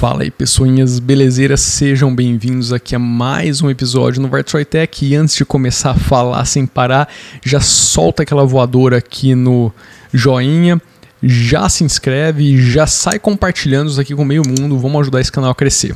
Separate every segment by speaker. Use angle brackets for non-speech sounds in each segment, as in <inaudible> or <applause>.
Speaker 1: Fala aí, pessoinhas belezeiras, sejam bem-vindos aqui a mais um episódio no Vartroy Tech. E antes de começar a falar sem parar, já solta aquela voadora aqui no joinha, já se inscreve, já sai compartilhando isso aqui com o meio mundo, vamos ajudar esse canal a crescer.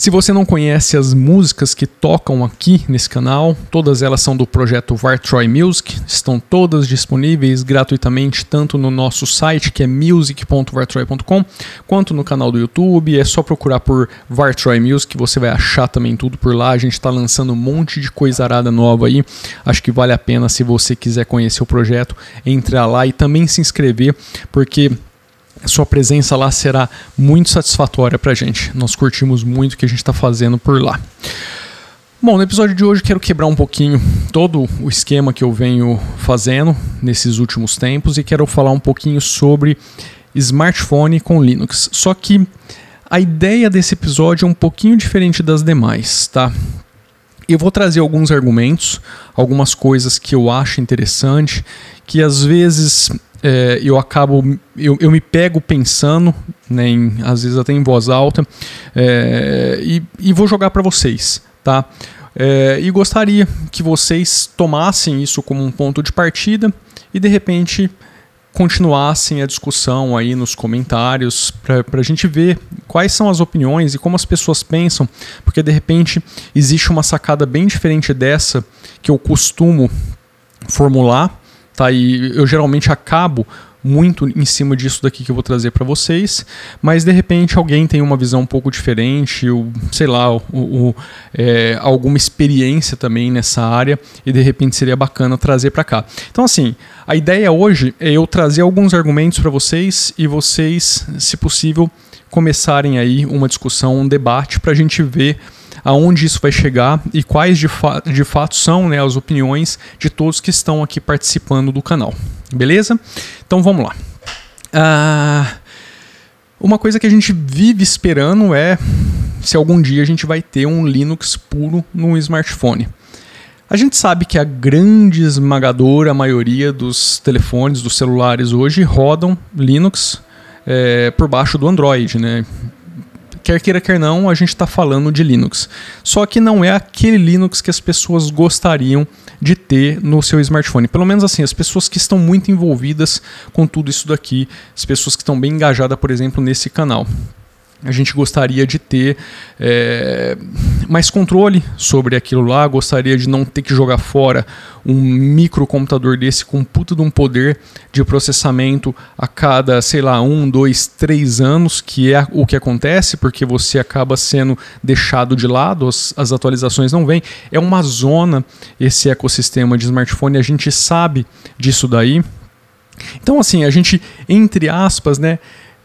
Speaker 1: Se você não conhece as músicas que tocam aqui nesse canal, todas elas são do projeto Vartroy Music, estão todas disponíveis gratuitamente tanto no nosso site que é music.vartroy.com, quanto no canal do YouTube. É só procurar por Vartroy Music, você vai achar também tudo por lá. A gente está lançando um monte de coisa arada nova aí. Acho que vale a pena se você quiser conhecer o projeto, entrar lá e também se inscrever, porque a sua presença lá será muito satisfatória para a gente. Nós curtimos muito o que a gente está fazendo por lá. Bom, no episódio de hoje quero quebrar um pouquinho todo o esquema que eu venho fazendo nesses últimos tempos e quero falar um pouquinho sobre smartphone com Linux. Só que a ideia desse episódio é um pouquinho diferente das demais, tá? Eu vou trazer alguns argumentos, algumas coisas que eu acho interessante, que às vezes é, eu acabo, eu, eu me pego pensando, né, em, às vezes até em voz alta, é, e, e vou jogar para vocês, tá? É, e gostaria que vocês tomassem isso como um ponto de partida e de repente continuassem a discussão aí nos comentários para a gente ver quais são as opiniões e como as pessoas pensam, porque de repente existe uma sacada bem diferente dessa que eu costumo formular tá? E eu geralmente acabo muito em cima disso daqui que eu vou trazer para vocês, mas de repente alguém tem uma visão um pouco diferente, ou, sei lá, o, é, alguma experiência também nessa área e de repente seria bacana trazer para cá. Então assim, a ideia hoje é eu trazer alguns argumentos para vocês e vocês, se possível, começarem aí uma discussão, um debate para a gente ver aonde isso vai chegar e quais de, fa de fato são né, as opiniões de todos que estão aqui participando do canal. Beleza? Então vamos lá. Ah, uma coisa que a gente vive esperando é se algum dia a gente vai ter um Linux puro no smartphone. A gente sabe que a grande esmagadora maioria dos telefones, dos celulares hoje rodam Linux é, por baixo do Android, né? Quer queira, quer não, a gente está falando de Linux. Só que não é aquele Linux que as pessoas gostariam de ter no seu smartphone. Pelo menos assim, as pessoas que estão muito envolvidas com tudo isso daqui, as pessoas que estão bem engajadas, por exemplo, nesse canal a gente gostaria de ter é, mais controle sobre aquilo lá, gostaria de não ter que jogar fora um microcomputador desse com puta de um poder de processamento a cada, sei lá, um, dois, três anos, que é o que acontece, porque você acaba sendo deixado de lado, as, as atualizações não vêm. É uma zona esse ecossistema de smartphone, a gente sabe disso daí. Então, assim, a gente, entre aspas, né?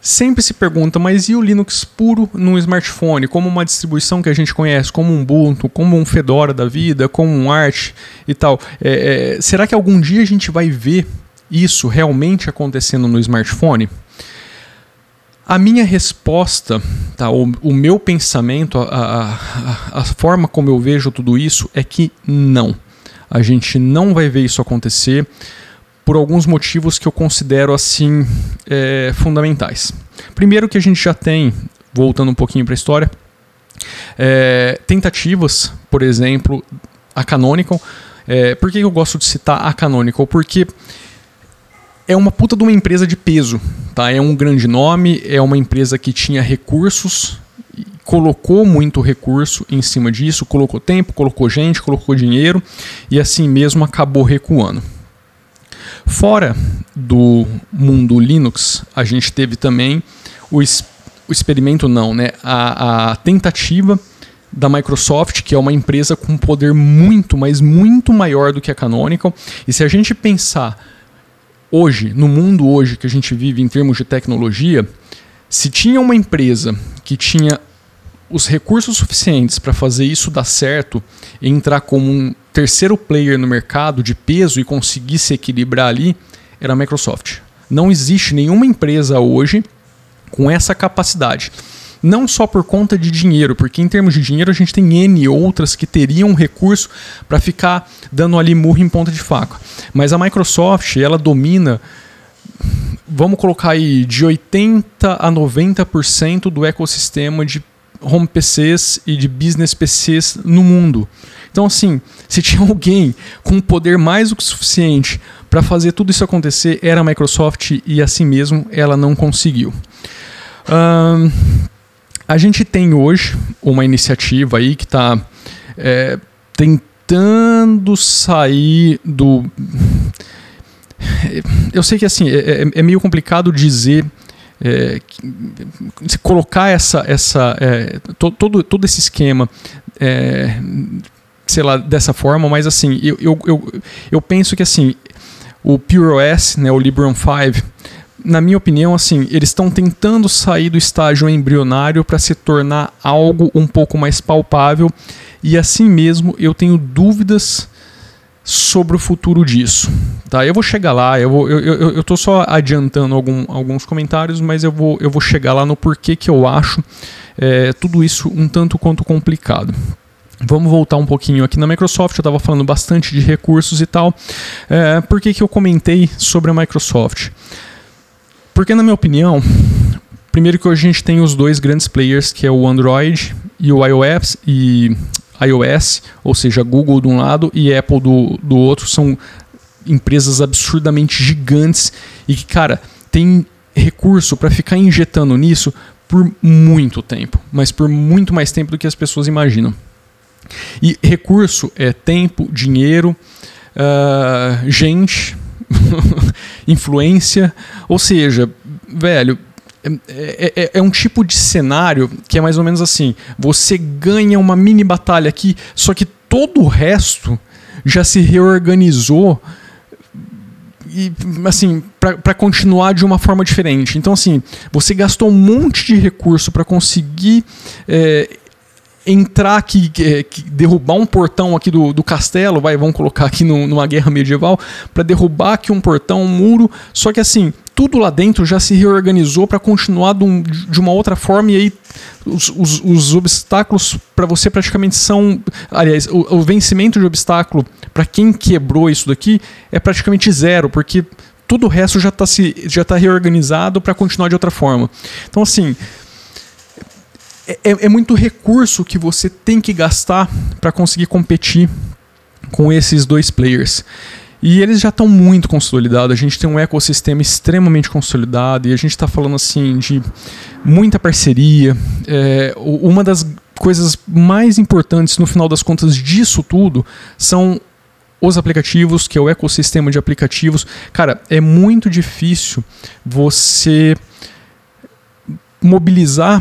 Speaker 1: Sempre se pergunta, mas e o Linux puro no smartphone, como uma distribuição que a gente conhece, como um Ubuntu, como um Fedora da vida, como um Arch e tal. É, é, será que algum dia a gente vai ver isso realmente acontecendo no smartphone? A minha resposta, tá, o, o meu pensamento, a, a, a forma como eu vejo tudo isso é que não. A gente não vai ver isso acontecer por alguns motivos que eu considero assim é, fundamentais. Primeiro que a gente já tem, voltando um pouquinho para a história, é, tentativas, por exemplo, a Canonical. É, por que eu gosto de citar a Canonical? Porque é uma puta de uma empresa de peso, tá? É um grande nome, é uma empresa que tinha recursos, colocou muito recurso em cima disso, colocou tempo, colocou gente, colocou dinheiro e assim mesmo acabou recuando. Fora do mundo Linux, a gente teve também o, o experimento, não, né? A, a tentativa da Microsoft, que é uma empresa com poder muito, mas muito maior do que a Canonical. E se a gente pensar hoje, no mundo hoje que a gente vive em termos de tecnologia, se tinha uma empresa que tinha os recursos suficientes para fazer isso dar certo e entrar como um terceiro player no mercado de peso e conseguir se equilibrar ali, era a Microsoft. Não existe nenhuma empresa hoje com essa capacidade. Não só por conta de dinheiro, porque em termos de dinheiro a gente tem N outras que teriam recurso para ficar dando ali murro em ponta de faca. Mas a Microsoft, ela domina vamos colocar aí de 80 a 90% do ecossistema de home PCs e de business PCs no mundo. Então, assim, se tinha <laughs> alguém com poder mais do que suficiente para fazer tudo isso acontecer, era a Microsoft e assim mesmo ela não conseguiu. Um, a gente tem hoje uma iniciativa aí que está é, tentando sair do. Eu sei que assim é, é, é meio complicado dizer é, se colocar essa, essa é, to, todo, todo esse esquema é, sei lá, dessa forma, mas assim, eu, eu, eu, eu penso que assim, o PureOS, né, o Librem 5, na minha opinião, assim, eles estão tentando sair do estágio embrionário para se tornar algo um pouco mais palpável, e assim mesmo eu tenho dúvidas sobre o futuro disso. Tá? Eu vou chegar lá, eu, vou, eu, eu, só adiantando algum, alguns comentários, mas eu vou, eu vou chegar lá no porquê que eu acho é, tudo isso um tanto quanto complicado. Vamos voltar um pouquinho aqui na Microsoft, eu estava falando bastante de recursos e tal. É, por que, que eu comentei sobre a Microsoft? Porque, na minha opinião, primeiro que hoje a gente tem os dois grandes players, que é o Android e o iOS, e iOS, ou seja, Google de um lado e Apple do, do outro, são empresas absurdamente gigantes e que, cara, tem recurso para ficar injetando nisso por muito tempo, mas por muito mais tempo do que as pessoas imaginam. E recurso é tempo, dinheiro, uh, gente, <laughs> influência. Ou seja, velho, é, é, é, um tipo de cenário que é mais ou menos assim: você ganha uma mini batalha aqui, só que todo o resto já se reorganizou e assim para continuar de uma forma diferente. Então assim, você gastou um monte de recurso para conseguir é, entrar aqui, é, derrubar um portão aqui do, do castelo, vai, vamos colocar aqui no, numa guerra medieval, para derrubar aqui um portão, um muro. Só que assim, tudo lá dentro já se reorganizou para continuar de, um, de, uma outra forma e aí os, os, os obstáculos para você praticamente são. Aliás, o, o vencimento de obstáculo para quem quebrou isso daqui é praticamente zero, porque tudo o resto já está já tá reorganizado para continuar de outra forma. Então, assim, é, é, é muito recurso que você tem que gastar para conseguir competir com esses dois players. E eles já estão muito consolidados, a gente tem um ecossistema extremamente consolidado e a gente está falando assim de muita parceria. É, uma das coisas mais importantes no final das contas disso tudo são os aplicativos, que é o ecossistema de aplicativos. Cara, é muito difícil você mobilizar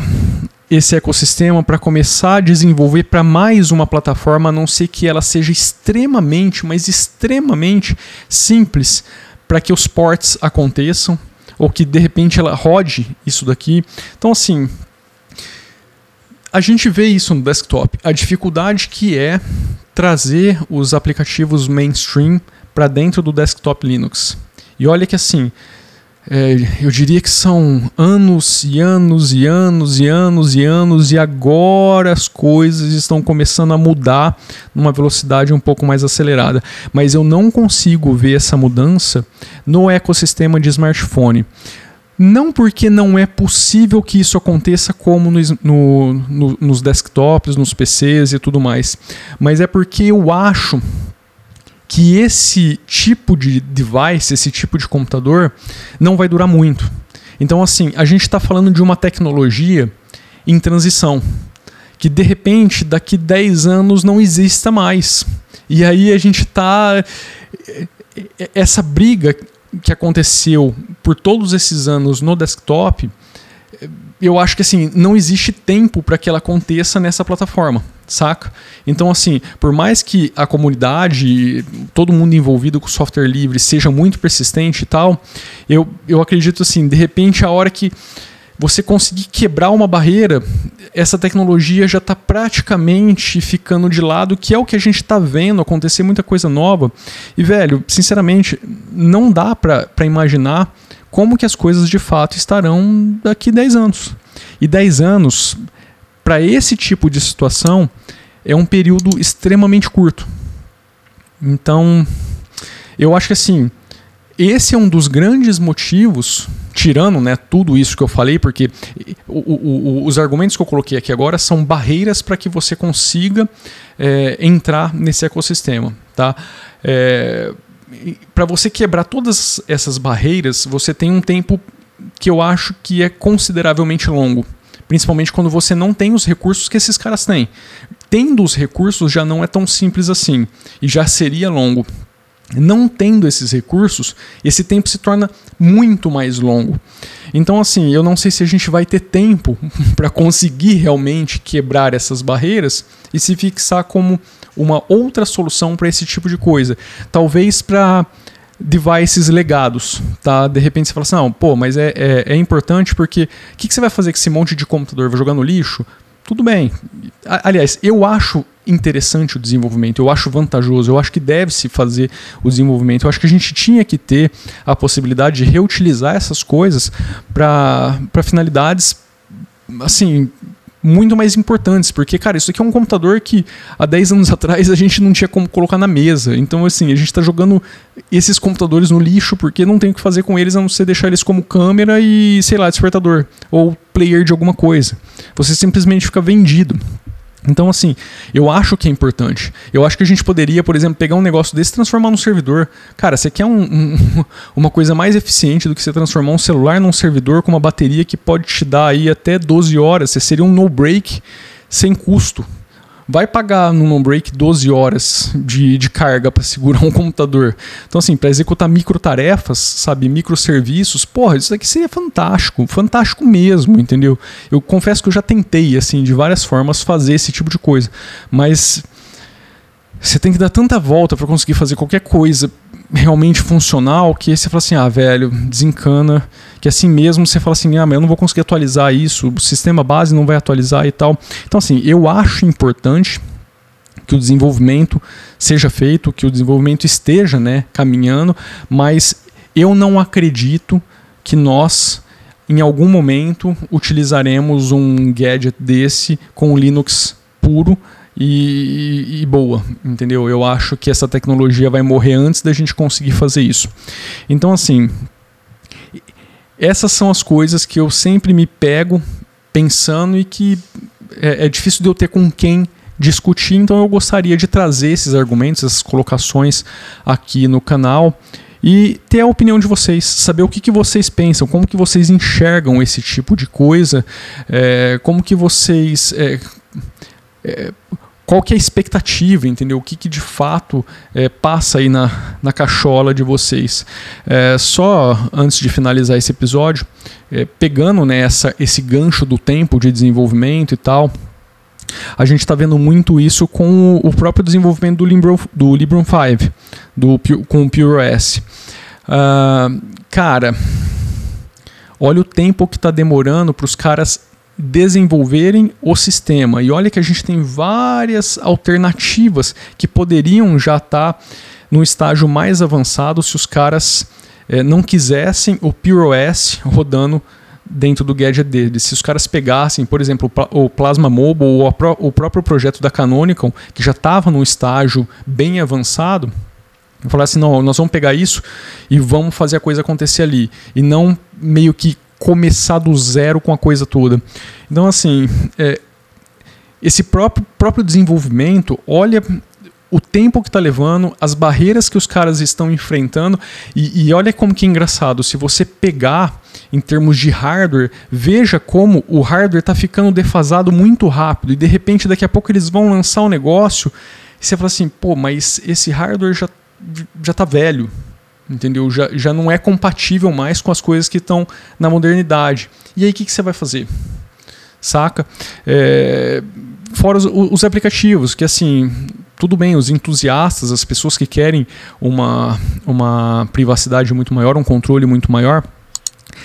Speaker 1: esse ecossistema para começar a desenvolver para mais uma plataforma, a não ser que ela seja extremamente, mas extremamente simples para que os ports aconteçam ou que de repente ela rode isso daqui. Então assim, a gente vê isso no desktop, a dificuldade que é trazer os aplicativos mainstream para dentro do desktop Linux. E olha que assim, é, eu diria que são anos e anos e anos e anos e anos, e agora as coisas estão começando a mudar numa velocidade um pouco mais acelerada. Mas eu não consigo ver essa mudança no ecossistema de smartphone. Não porque não é possível que isso aconteça como no, no, no, nos desktops, nos PCs e tudo mais, mas é porque eu acho que esse tipo de device, esse tipo de computador, não vai durar muito. Então, assim, a gente está falando de uma tecnologia em transição, que de repente, daqui 10 anos, não exista mais. E aí a gente está. Essa briga que aconteceu por todos esses anos no desktop eu acho que assim, não existe tempo para que ela aconteça nessa plataforma, saca? Então, assim, por mais que a comunidade, todo mundo envolvido com software livre seja muito persistente e tal, eu, eu acredito assim, de repente a hora que você conseguir quebrar uma barreira, essa tecnologia já está praticamente ficando de lado, que é o que a gente está vendo acontecer muita coisa nova. E, velho, sinceramente, não dá para imaginar como que as coisas de fato estarão daqui 10 anos. E 10 anos, para esse tipo de situação, é um período extremamente curto. Então, eu acho que assim, esse é um dos grandes motivos tirando né, tudo isso que eu falei, porque o, o, o, os argumentos que eu coloquei aqui agora são barreiras para que você consiga é, entrar nesse ecossistema. Tá? É, para você quebrar todas essas barreiras, você tem um tempo que eu acho que é consideravelmente longo. Principalmente quando você não tem os recursos que esses caras têm. Tendo os recursos já não é tão simples assim. E já seria longo. Não tendo esses recursos, esse tempo se torna muito mais longo. Então, assim, eu não sei se a gente vai ter tempo <laughs> para conseguir realmente quebrar essas barreiras e se fixar como uma outra solução para esse tipo de coisa. Talvez para devices legados, tá? De repente você fala assim, não, pô, mas é, é, é importante porque o que, que, você vai fazer com esse monte de computador? Vai jogar no lixo? Tudo bem. Aliás, eu acho interessante o desenvolvimento, eu acho vantajoso, eu acho que deve-se fazer o desenvolvimento. Eu acho que a gente tinha que ter a possibilidade de reutilizar essas coisas para finalidades assim muito mais importantes, porque, cara, isso aqui é um computador que há 10 anos atrás a gente não tinha como colocar na mesa. Então, assim, a gente está jogando esses computadores no lixo porque não tem o que fazer com eles a não ser deixar eles como câmera e, sei lá, despertador ou player de alguma coisa. Você simplesmente fica vendido. Então, assim, eu acho que é importante. Eu acho que a gente poderia, por exemplo, pegar um negócio desse e transformar num servidor. Cara, você quer um, um, <laughs> uma coisa mais eficiente do que você transformar um celular num servidor com uma bateria que pode te dar aí até 12 horas. Você seria um no-break sem custo vai pagar no non-break 12 horas de, de carga para segurar um computador. Então, assim, para executar micro tarefas, sabe, microserviços, porra, isso aqui seria fantástico, fantástico mesmo, entendeu? Eu confesso que eu já tentei, assim, de várias formas fazer esse tipo de coisa, mas você tem que dar tanta volta para conseguir fazer qualquer coisa realmente funcional que você fala assim, ah, velho, desencana, que assim mesmo você fala assim, ah, mas eu não vou conseguir atualizar isso, o sistema base não vai atualizar e tal. Então, assim, eu acho importante que o desenvolvimento seja feito, que o desenvolvimento esteja né, caminhando, mas eu não acredito que nós, em algum momento, utilizaremos um gadget desse com Linux puro e, e, boa, entendeu? Eu acho que essa tecnologia vai morrer antes da gente conseguir fazer isso. Então, assim, essas são as coisas que eu sempre me pego pensando e que é, é difícil de eu ter com quem discutir, então eu gostaria de trazer esses argumentos, essas colocações aqui no canal e ter a opinião de vocês, saber o que, que vocês pensam, como que vocês enxergam esse tipo de coisa, é, como que vocês é, é, qual que é a expectativa, entendeu? O que, que de fato é, passa aí na, na cachola de vocês. É, só antes de finalizar esse episódio, é, pegando né, essa, esse gancho do tempo de desenvolvimento e tal, a gente está vendo muito isso com o próprio desenvolvimento do Librem, do Librem 5, do, com o PureOS. Uh, cara, olha o tempo que está demorando para os caras desenvolverem o sistema. E olha que a gente tem várias alternativas que poderiam já estar tá no estágio mais avançado se os caras eh, não quisessem o PureOS rodando dentro do gadget deles. Se os caras pegassem, por exemplo, o Plasma Mobile ou o próprio projeto da Canonical, que já estava num estágio bem avançado, e falasse, não, nós vamos pegar isso e vamos fazer a coisa acontecer ali. E não meio que começar do zero com a coisa toda. Então, assim, é, esse próprio, próprio desenvolvimento, olha o tempo que está levando, as barreiras que os caras estão enfrentando, e, e olha como que é engraçado, se você pegar em termos de hardware, veja como o hardware está ficando defasado muito rápido, e de repente daqui a pouco eles vão lançar um negócio, e você fala assim, pô, mas esse hardware já, já tá velho, entendeu? Já, já não é compatível mais com as coisas que estão na modernidade. E aí o que, que você vai fazer? Saca? É, fora os, os, aplicativos, que assim, tudo bem, os entusiastas, as pessoas que querem uma, uma privacidade muito maior, um controle muito maior,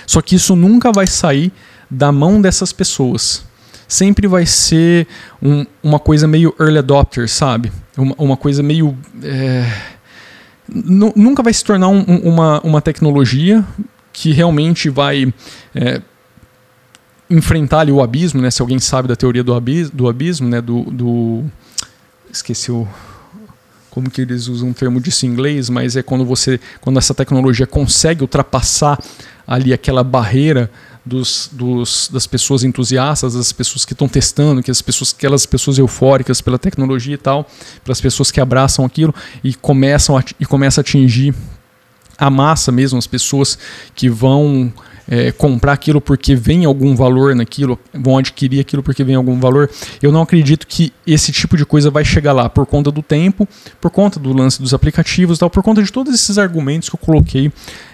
Speaker 1: só que isso nunca vai sair da mão dessas pessoas. Sempre vai ser um, uma coisa meio early adopter, sabe? Uma, uma coisa meio. É nunca vai se tornar um, uma, uma tecnologia que realmente vai é, enfrentar ali o abismo, né? Se alguém sabe da teoria do abismo, do abismo né? Do, do esqueci o como que eles usam um termo disso em inglês, mas é quando você, quando essa tecnologia consegue ultrapassar ali aquela barreira dos, dos, das pessoas entusiastas, das pessoas que estão testando, que as pessoas, aquelas pessoas eufóricas pela tecnologia e tal, para as pessoas que abraçam aquilo e começam a, e começa a atingir a massa mesmo, as pessoas que vão é, comprar aquilo porque vem algum valor naquilo, vão adquirir aquilo porque vem algum valor. Eu não acredito que esse tipo de coisa vai chegar lá por conta do tempo, por conta do lance dos aplicativos, tal, por conta de todos esses argumentos que eu coloquei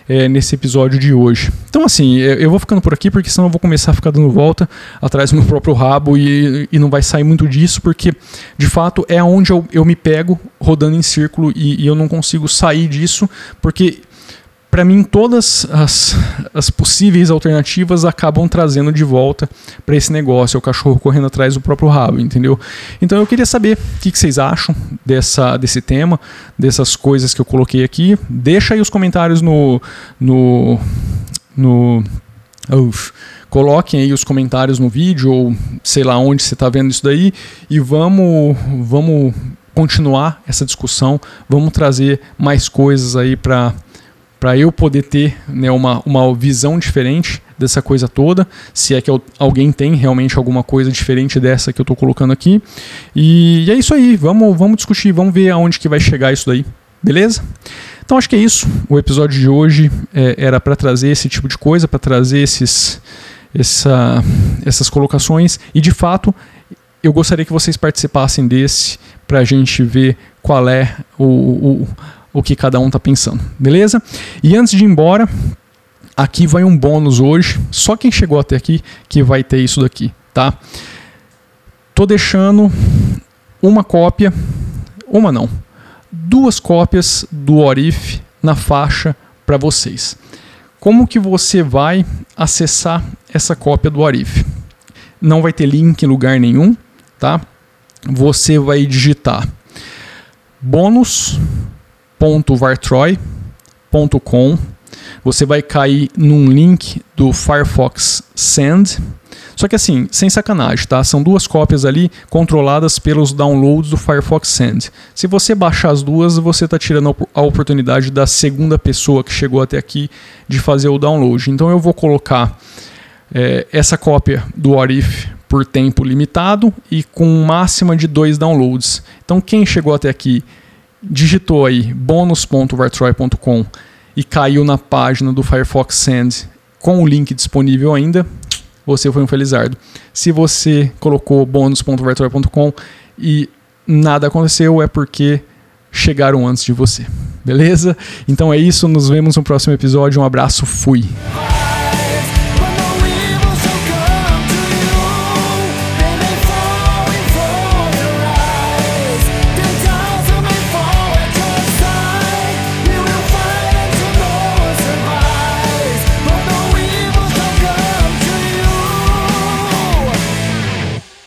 Speaker 1: é, nesse episódio de hoje. Então, assim, é, eu vou ficando por aqui porque senão eu vou começar a ficar dando volta atrás do meu próprio rabo e, e não vai sair muito disso, porque de fato é onde eu, eu me pego rodando em círculo e, e eu não consigo sair disso, porque para mim todas as, as possíveis alternativas acabam trazendo de volta para esse negócio, é o cachorro correndo atrás do próprio rabo, entendeu? Então eu queria saber o que, que, vocês acham dessa, desse tema, dessas coisas que eu coloquei aqui. Deixa aí os comentários no. no, no uf, coloquem aí os comentários no vídeo ou sei lá onde você está vendo isso daí e vamos, vamos continuar essa discussão, vamos trazer mais coisas aí para para eu poder ter né, uma, uma visão diferente dessa coisa toda, se é que alguém tem realmente alguma coisa diferente dessa que eu estou colocando aqui. E, e, é isso aí, vamos, vamos discutir, vamos ver aonde que vai chegar isso daí, beleza? Então acho que é isso. O episódio de hoje é, era para trazer esse tipo de coisa, para trazer esses, essa, essas colocações e de fato eu gostaria que vocês participassem desse para a gente ver qual é o, o o que cada um está pensando, beleza? E antes de ir embora, aqui vai um bônus hoje, só quem chegou até aqui que vai ter isso daqui, tá? Tô deixando uma cópia, uma não, duas cópias do Orif na faixa para vocês. Como que você vai acessar essa cópia do Arif? Não vai ter link em lugar nenhum, tá? Você vai digitar bônus www.vartroy.com. Você vai cair num link do Firefox Send. Só que assim, sem sacanagem, tá? São duas cópias ali controladas pelos downloads do Firefox Send. Se você baixar as duas, você está tirando a oportunidade da segunda pessoa que chegou até aqui de fazer o download. Então eu vou colocar é, essa cópia do Orif por tempo limitado e com máxima de dois downloads. Então quem chegou até aqui digitou aí bonus.vartroy.com e caiu na página do Firefox Send com o link disponível ainda, você foi um felizardo. Se você colocou bonus.vartroy.com e nada aconteceu, é porque chegaram antes de você. Beleza? Então é isso, nos vemos no próximo episódio. Um abraço, fui.